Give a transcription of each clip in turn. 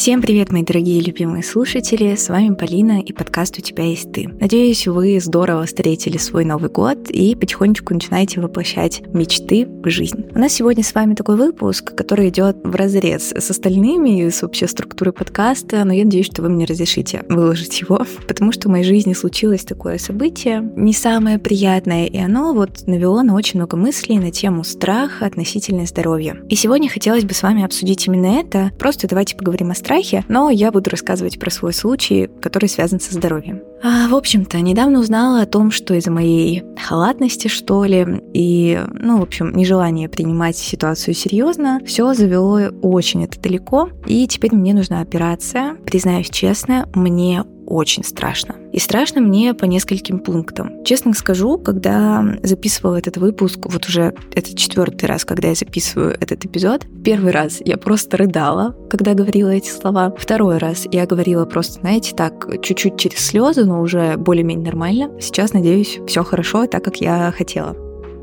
Всем привет, мои дорогие любимые слушатели, с вами Полина и подкаст «У тебя есть ты». Надеюсь, вы здорово встретили свой Новый год и потихонечку начинаете воплощать мечты в жизнь. У нас сегодня с вами такой выпуск, который идет в разрез с остальными с общей структурой подкаста, но я надеюсь, что вы мне разрешите выложить его, потому что в моей жизни случилось такое событие, не самое приятное, и оно вот навело на очень много мыслей на тему страха относительно здоровья. И сегодня хотелось бы с вами обсудить именно это, просто давайте поговорим о страхе, страхе, но я буду рассказывать про свой случай, который связан со здоровьем. А, в общем-то, недавно узнала о том, что из-за моей халатности, что ли, и, ну, в общем, нежелания принимать ситуацию серьезно, все завело очень это далеко, и теперь мне нужна операция. Признаюсь честно, мне очень страшно. И страшно мне по нескольким пунктам. Честно скажу, когда записывала этот выпуск, вот уже это четвертый раз, когда я записываю этот эпизод, первый раз я просто рыдала, когда говорила эти слова. Второй раз я говорила просто, знаете, так, чуть-чуть через слезы, но уже более-менее нормально. Сейчас, надеюсь, все хорошо, так как я хотела.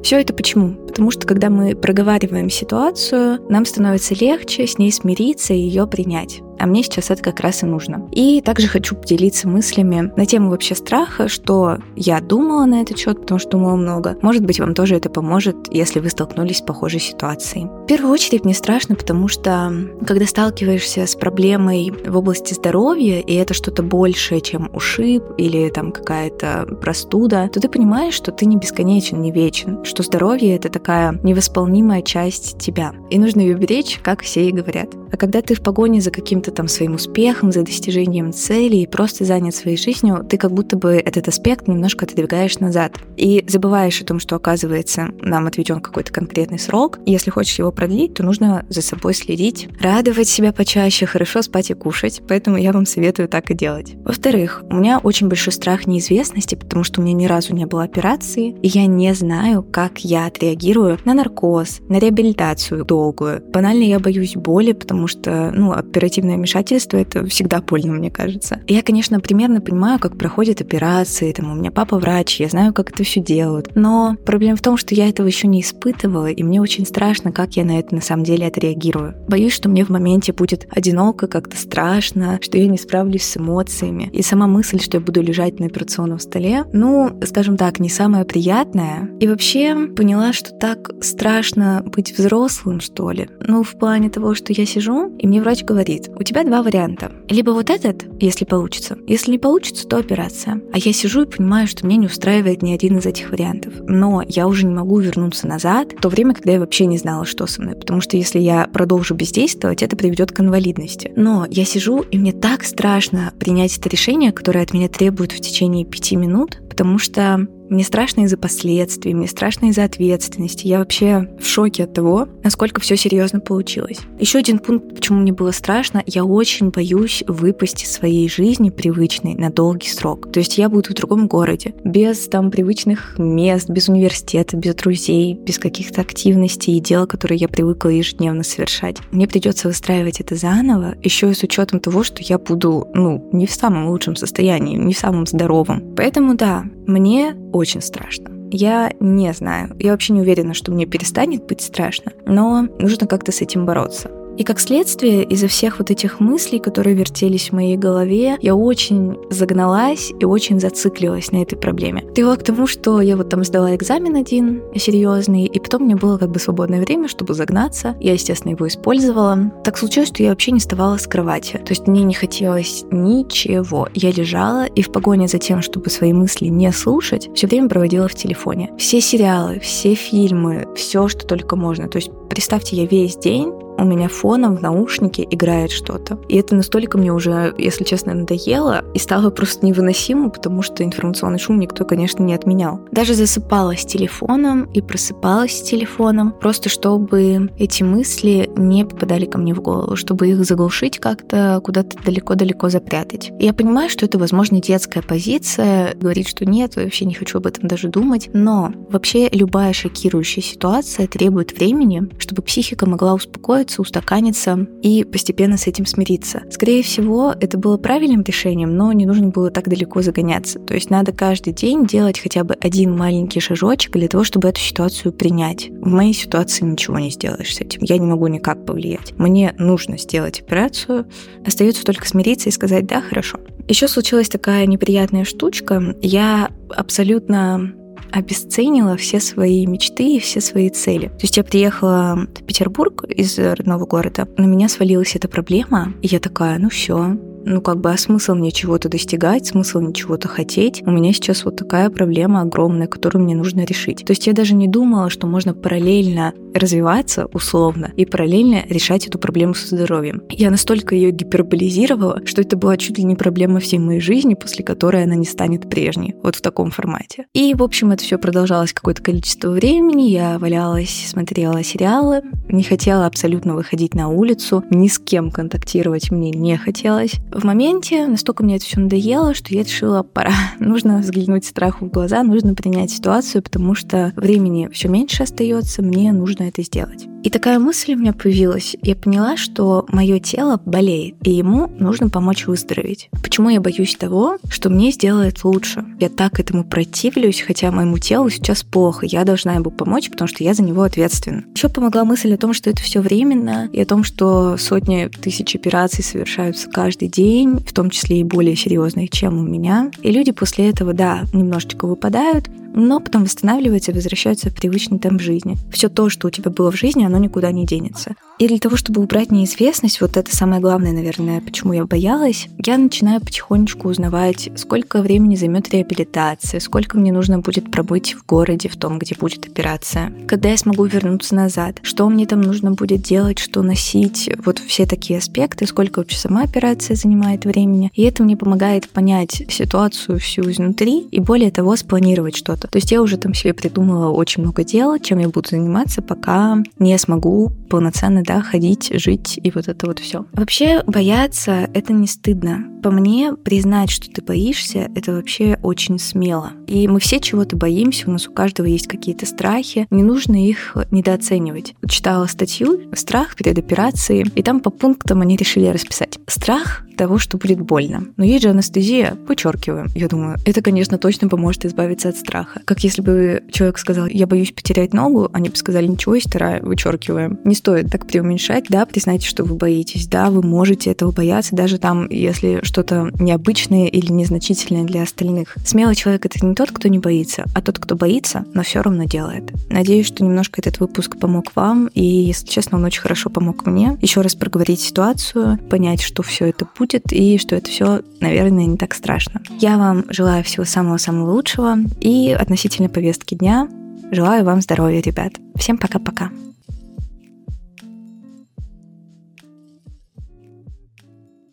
Все это почему? Потому что когда мы проговариваем ситуацию, нам становится легче с ней смириться и ее принять. А мне сейчас это как раз и нужно. И также хочу поделиться мыслями на тему вообще страха, что я думала на этот счет, потому что думала много. Может быть, вам тоже это поможет, если вы столкнулись с похожей ситуацией. В первую очередь мне страшно, потому что когда сталкиваешься с проблемой в области здоровья, и это что-то большее, чем ушиб или там какая-то простуда, то ты понимаешь, что ты не бесконечен, не вечен, что здоровье — это такая невосполнимая часть тебя. И нужно ее беречь, как все и говорят. А когда ты в погоне за каким-то каким-то там своим успехом, за достижением цели и просто занят своей жизнью, ты как будто бы этот аспект немножко отодвигаешь назад. И забываешь о том, что, оказывается, нам отведен какой-то конкретный срок. Если хочешь его продлить, то нужно за собой следить, радовать себя почаще, хорошо спать и кушать. Поэтому я вам советую так и делать. Во-вторых, у меня очень большой страх неизвестности, потому что у меня ни разу не было операции, и я не знаю, как я отреагирую на наркоз, на реабилитацию долгую. Банально я боюсь боли, потому что, ну, оперативное вмешательство, это всегда больно, мне кажется. Я, конечно, примерно понимаю, как проходят операции, там, у меня папа врач, я знаю, как это все делают. Но проблема в том, что я этого еще не испытывала, и мне очень страшно, как я на это на самом деле отреагирую. Боюсь, что мне в моменте будет одиноко, как-то страшно, что я не справлюсь с эмоциями. И сама мысль, что я буду лежать на операционном столе, ну, скажем так, не самая приятная. И вообще поняла, что так страшно быть взрослым, что ли. Ну, в плане того, что я сижу, и мне врач говорит, у тебя два варианта. Либо вот этот, если получится. Если не получится, то операция. А я сижу и понимаю, что меня не устраивает ни один из этих вариантов. Но я уже не могу вернуться назад в то время, когда я вообще не знала, что со мной. Потому что если я продолжу бездействовать, это приведет к инвалидности. Но я сижу, и мне так страшно принять это решение, которое от меня требует в течение пяти минут, потому что мне страшно из-за последствий, мне страшно из-за ответственности. Я вообще в шоке от того, насколько все серьезно получилось. Еще один пункт, почему мне было страшно, я очень боюсь выпасть из своей жизни привычной на долгий срок. То есть я буду в другом городе, без там привычных мест, без университета, без друзей, без каких-то активностей и дел, которые я привыкла ежедневно совершать. Мне придется выстраивать это заново, еще и с учетом того, что я буду, ну, не в самом лучшем состоянии, не в самом здоровом. Поэтому да, мне очень страшно. Я не знаю, я вообще не уверена, что мне перестанет быть страшно, но нужно как-то с этим бороться. И как следствие, из-за всех вот этих мыслей, которые вертелись в моей голове, я очень загналась и очень зациклилась на этой проблеме. Привела к тому, что я вот там сдала экзамен один серьезный, и потом мне было как бы свободное время, чтобы загнаться. Я, естественно, его использовала. Так случилось, что я вообще не вставала с кровати. То есть мне не хотелось ничего. Я лежала и в погоне за тем, чтобы свои мысли не слушать, все время проводила в телефоне. Все сериалы, все фильмы, все, что только можно. То есть представьте, я весь день у меня фоном в наушнике играет что-то. И это настолько мне уже, если честно, надоело и стало просто невыносимо, потому что информационный шум никто, конечно, не отменял. Даже засыпала с телефоном и просыпалась с телефоном, просто чтобы эти мысли не попадали ко мне в голову, чтобы их заглушить как-то, куда-то далеко-далеко запрятать. И я понимаю, что это, возможно, детская позиция, говорить, что нет, вообще не хочу об этом даже думать, но вообще любая шокирующая ситуация требует времени, чтобы психика могла успокоиться успокоиться, устаканиться и постепенно с этим смириться. Скорее всего, это было правильным решением, но не нужно было так далеко загоняться. То есть надо каждый день делать хотя бы один маленький шажочек для того, чтобы эту ситуацию принять. В моей ситуации ничего не сделаешь с этим. Я не могу никак повлиять. Мне нужно сделать операцию. Остается только смириться и сказать «да, хорошо». Еще случилась такая неприятная штучка. Я абсолютно обесценила все свои мечты и все свои цели. То есть я приехала в Петербург из родного города, на меня свалилась эта проблема, и я такая, ну все, ну, как бы, а смысл мне чего-то достигать, смысл мне чего-то хотеть? У меня сейчас вот такая проблема огромная, которую мне нужно решить. То есть я даже не думала, что можно параллельно развиваться условно и параллельно решать эту проблему со здоровьем. Я настолько ее гиперболизировала, что это была чуть ли не проблема всей моей жизни, после которой она не станет прежней, вот в таком формате. И, в общем, это все продолжалось какое-то количество времени, я валялась, смотрела сериалы, не хотела абсолютно выходить на улицу, ни с кем контактировать мне не хотелось. В моменте настолько мне это все надоело, что я решила, пора, нужно взглянуть страху в глаза, нужно принять ситуацию, потому что времени все меньше остается, мне нужно это сделать. И такая мысль у меня появилась. Я поняла, что мое тело болеет, и ему нужно помочь выздороветь. Почему я боюсь того, что мне сделает лучше? Я так этому противлюсь, хотя моему телу сейчас плохо. Я должна ему помочь, потому что я за него ответственна. Еще помогла мысль о том, что это все временно, и о том, что сотни тысяч операций совершаются каждый день, в том числе и более серьезных, чем у меня. И люди после этого, да, немножечко выпадают, но потом восстанавливаются и возвращаются в привычный темп жизни. Все то, что у тебя было в жизни, оно никуда не денется. И для того, чтобы убрать неизвестность, вот это самое главное, наверное, почему я боялась, я начинаю потихонечку узнавать, сколько времени займет реабилитация, сколько мне нужно будет пробыть в городе, в том, где будет операция, когда я смогу вернуться назад, что мне там нужно будет делать, что носить, вот все такие аспекты, сколько вообще сама операция занимает времени. И это мне помогает понять ситуацию всю изнутри и более того спланировать что-то то есть я уже там себе придумала очень много дел, чем я буду заниматься, пока не смогу полноценно, да, ходить, жить и вот это вот все. Вообще бояться — это не стыдно. По мне, признать, что ты боишься, это вообще очень смело. И мы все чего-то боимся, у нас у каждого есть какие-то страхи, не нужно их недооценивать. Читала статью «Страх перед операцией», и там по пунктам они решили расписать. Страх того, что будет больно. Но есть же анестезия, вычеркиваем. Я думаю, это, конечно, точно поможет избавиться от страха. Как если бы человек сказал, я боюсь потерять ногу, они бы сказали, ничего, вторая, вычеркиваем. Не стоит так преуменьшать, да, признайте, что вы боитесь, да, вы можете этого бояться, даже там, если что-то необычное или незначительное для остальных. Смелый человек это не тот, кто не боится, а тот, кто боится, но все равно делает. Надеюсь, что немножко этот выпуск помог вам, и, если честно, он очень хорошо помог мне. Еще раз проговорить ситуацию, понять, что все это будет, и что это все, наверное, не так страшно. Я вам желаю всего самого-самого лучшего и относительно повестки дня желаю вам здоровья, ребят. Всем пока-пока.